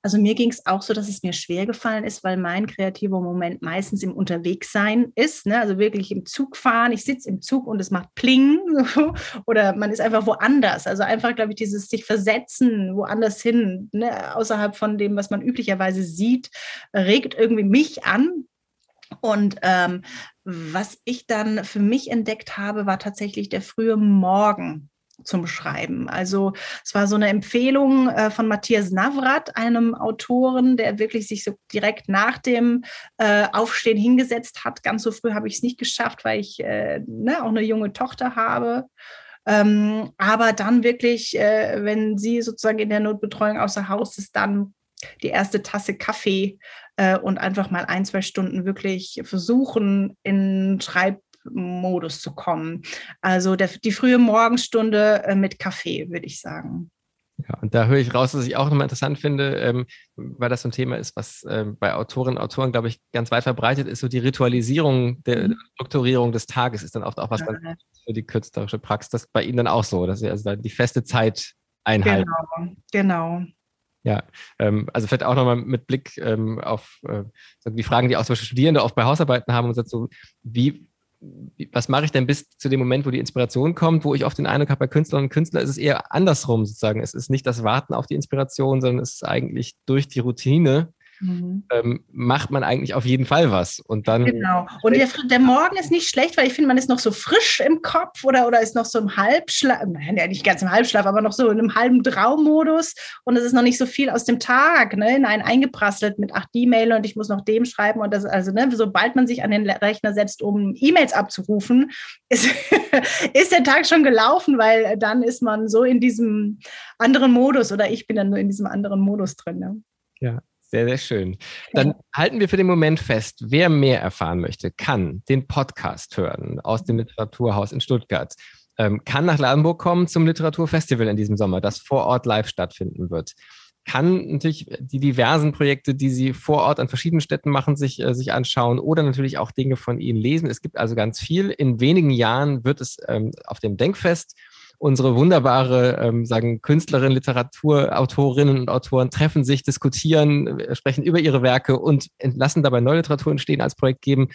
[SPEAKER 2] Also mir ging es auch so, dass es mir schwer gefallen ist, weil mein kreativer Moment meistens im Unterwegssein ist. Ne? Also wirklich im Zug fahren. Ich sitze im Zug und es macht Pling. Oder man ist einfach woanders. Also einfach, glaube ich, dieses sich versetzen, woanders hin, ne? außerhalb von dem, was man üblicherweise sieht, regt irgendwie mich an. Und ähm, was ich dann für mich entdeckt habe, war tatsächlich der frühe Morgen zum Schreiben. Also es war so eine Empfehlung äh, von Matthias Navrat, einem Autoren, der wirklich sich so direkt nach dem äh, Aufstehen hingesetzt hat. Ganz so früh habe ich es nicht geschafft, weil ich äh, ne, auch eine junge Tochter habe. Ähm, aber dann wirklich, äh, wenn sie sozusagen in der Notbetreuung außer Haus ist, dann die erste Tasse Kaffee äh, und einfach mal ein, zwei Stunden wirklich versuchen, in Schreibmodus zu kommen. Also der, die frühe Morgenstunde äh, mit Kaffee, würde ich sagen.
[SPEAKER 1] Ja, und da höre ich raus, was ich auch nochmal interessant finde, ähm, weil das so ein Thema ist, was ähm, bei Autorinnen und Autoren, glaube ich, ganz weit verbreitet ist, so die Ritualisierung der mhm. Strukturierung des Tages ist dann oft auch was ja. ganz für die künstlerische Praxis. Das ist bei Ihnen dann auch so, dass Sie also die feste Zeit einhalten.
[SPEAKER 2] Genau, genau.
[SPEAKER 1] Ja, ähm, also vielleicht auch nochmal mit Blick ähm, auf äh, die Fragen, die auch zum Beispiel Studierende oft bei Hausarbeiten haben und sagt so, wie was mache ich denn bis zu dem Moment, wo die Inspiration kommt, wo ich oft den Eindruck habe, bei Künstlerinnen und Künstlern ist es eher andersrum sozusagen. Es ist nicht das Warten auf die Inspiration, sondern es ist eigentlich durch die Routine mhm. ähm, macht man eigentlich auf jeden Fall was. Und dann.
[SPEAKER 2] Genau. Und der, der, Morgen ist nicht schlecht, weil ich finde, man ist noch so frisch im Kopf oder, oder ist noch so im Halbschlaf, nein, ja, nicht ganz im Halbschlaf, aber noch so in einem halben Traummodus und es ist noch nicht so viel aus dem Tag, ne, in einen eingeprasselt mit ach, die Mail und ich muss noch dem schreiben und das, also, ne, sobald man sich an den Rechner setzt, um E-Mails abzurufen, ist, ist der Tag schon gelaufen, weil dann ist man so in diesem anderen Modus oder ich bin dann nur in diesem anderen Modus drin. Ne?
[SPEAKER 1] Ja, sehr, sehr schön. Dann halten wir für den Moment fest, wer mehr erfahren möchte, kann den Podcast hören aus dem Literaturhaus in Stuttgart, ähm, kann nach Ladenburg kommen zum Literaturfestival in diesem Sommer, das vor Ort live stattfinden wird kann natürlich die diversen Projekte, die Sie vor Ort an verschiedenen Städten machen, sich, äh, sich anschauen oder natürlich auch Dinge von Ihnen lesen. Es gibt also ganz viel. In wenigen Jahren wird es ähm, auf dem Denkfest unsere wunderbare, ähm, sagen Künstlerinnen, Literaturautorinnen und Autoren treffen sich, diskutieren, äh, sprechen über ihre Werke und lassen dabei neue Literatur entstehen als Projekt geben.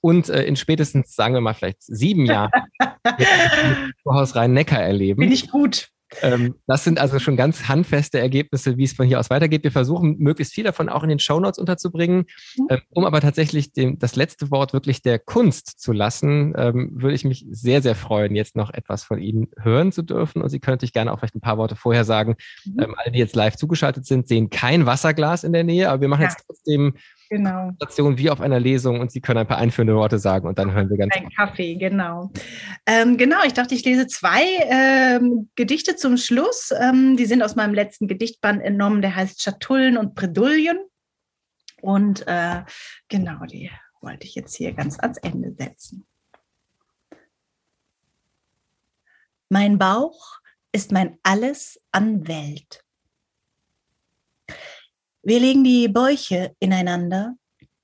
[SPEAKER 1] Und äh, in spätestens, sagen wir mal, vielleicht sieben Jahren Haus Rhein-Neckar erleben.
[SPEAKER 2] Bin ich gut.
[SPEAKER 1] Ähm, das sind also schon ganz handfeste Ergebnisse, wie es von hier aus weitergeht. Wir versuchen, möglichst viel davon auch in den Shownotes unterzubringen. Mhm. Ähm, um aber tatsächlich dem, das letzte Wort wirklich der Kunst zu lassen, ähm, würde ich mich sehr, sehr freuen, jetzt noch etwas von Ihnen hören zu dürfen. Und Sie können natürlich gerne auch vielleicht ein paar Worte vorher sagen. Mhm. Alle, die jetzt live zugeschaltet sind, sehen kein Wasserglas in der Nähe, aber wir machen ja. jetzt trotzdem
[SPEAKER 2] genau.
[SPEAKER 1] Station wie auf einer Lesung und Sie können ein paar einführende Worte sagen und dann hören wir ganz.
[SPEAKER 2] Ein Kaffee, genau. Ähm, genau, ich dachte, ich lese zwei ähm, Gedichte zum Schluss. Ähm, die sind aus meinem letzten Gedichtband entnommen, der heißt Schatullen und Bredouillen. Und äh, genau, die wollte ich jetzt hier ganz ans Ende setzen. Mein Bauch ist mein Alles an Welt. Wir legen die Bäuche ineinander,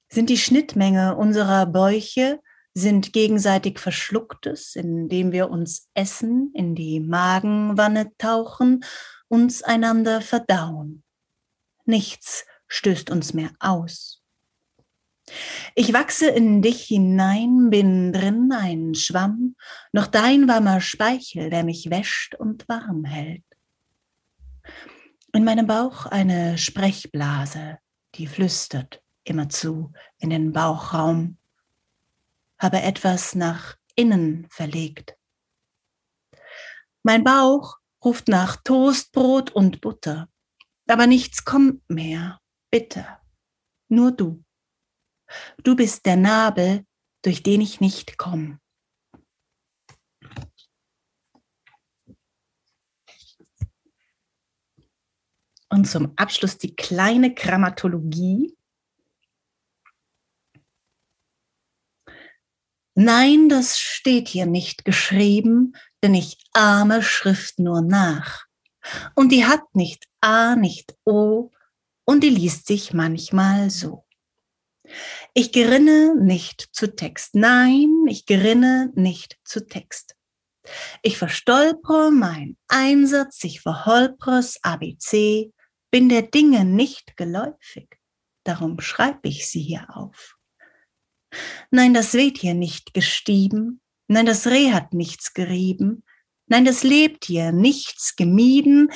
[SPEAKER 2] sind die Schnittmenge unserer Bäuche, sind gegenseitig Verschlucktes, indem wir uns essen, in die Magenwanne tauchen, uns einander verdauen. Nichts stößt uns mehr aus. Ich wachse in dich hinein, bin drin ein Schwamm, noch dein warmer Speichel, der mich wäscht und warm hält. In meinem Bauch eine Sprechblase, die flüstert immerzu in den Bauchraum, habe etwas nach innen verlegt. Mein Bauch ruft nach Toastbrot und Butter, aber nichts kommt mehr, bitte, nur du. Du bist der Nabel, durch den ich nicht komme. Und zum Abschluss die kleine Grammatologie. Nein, das steht hier nicht geschrieben, denn ich ahme Schrift nur nach. Und die hat nicht A, nicht O, und die liest sich manchmal so. Ich gerinne nicht zu Text. Nein, ich gerinne nicht zu Text. Ich verstolpere mein Einsatz, ich verholpere ABC, bin der Dinge nicht geläufig, darum schreibe ich sie hier auf. Nein, das weht hier nicht gestieben, nein, das Reh hat nichts gerieben, nein, das lebt hier nichts gemieden,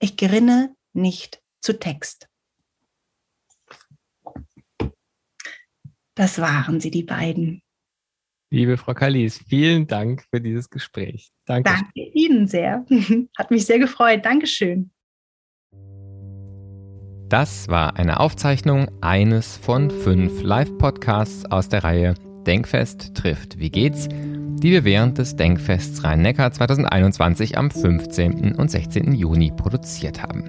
[SPEAKER 2] ich gerinne nicht zu Text. Das waren sie, die beiden.
[SPEAKER 3] Liebe Frau Kalis, vielen Dank für dieses Gespräch.
[SPEAKER 2] Danke. Danke Ihnen sehr. Hat mich sehr gefreut. Dankeschön.
[SPEAKER 3] Das war eine Aufzeichnung eines von fünf Live-Podcasts aus der Reihe Denkfest trifft Wie geht's, die wir während des Denkfests Rhein-Neckar 2021 am 15. und 16. Juni produziert haben.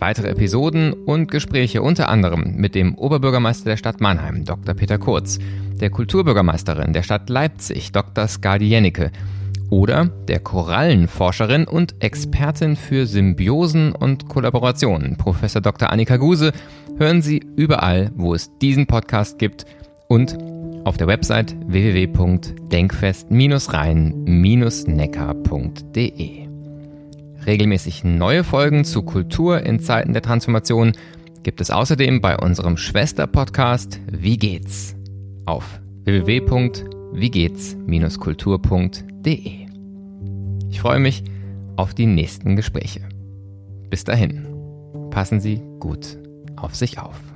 [SPEAKER 3] Weitere Episoden und Gespräche unter anderem mit dem Oberbürgermeister der Stadt Mannheim, Dr. Peter Kurz, der Kulturbürgermeisterin der Stadt Leipzig, Dr. Skadi Jennecke, oder der Korallenforscherin und Expertin für Symbiosen und Kollaborationen, Professor Dr. Annika Guse, hören Sie überall, wo es diesen Podcast gibt und auf der Website www.denkfest-rhein-neckar.de. Regelmäßig neue Folgen zu Kultur in Zeiten der Transformation gibt es außerdem bei unserem Schwester-Podcast Wie geht's? auf www.wiegehts-kultur.de. Ich freue mich auf die nächsten Gespräche. Bis dahin, passen Sie gut auf sich auf.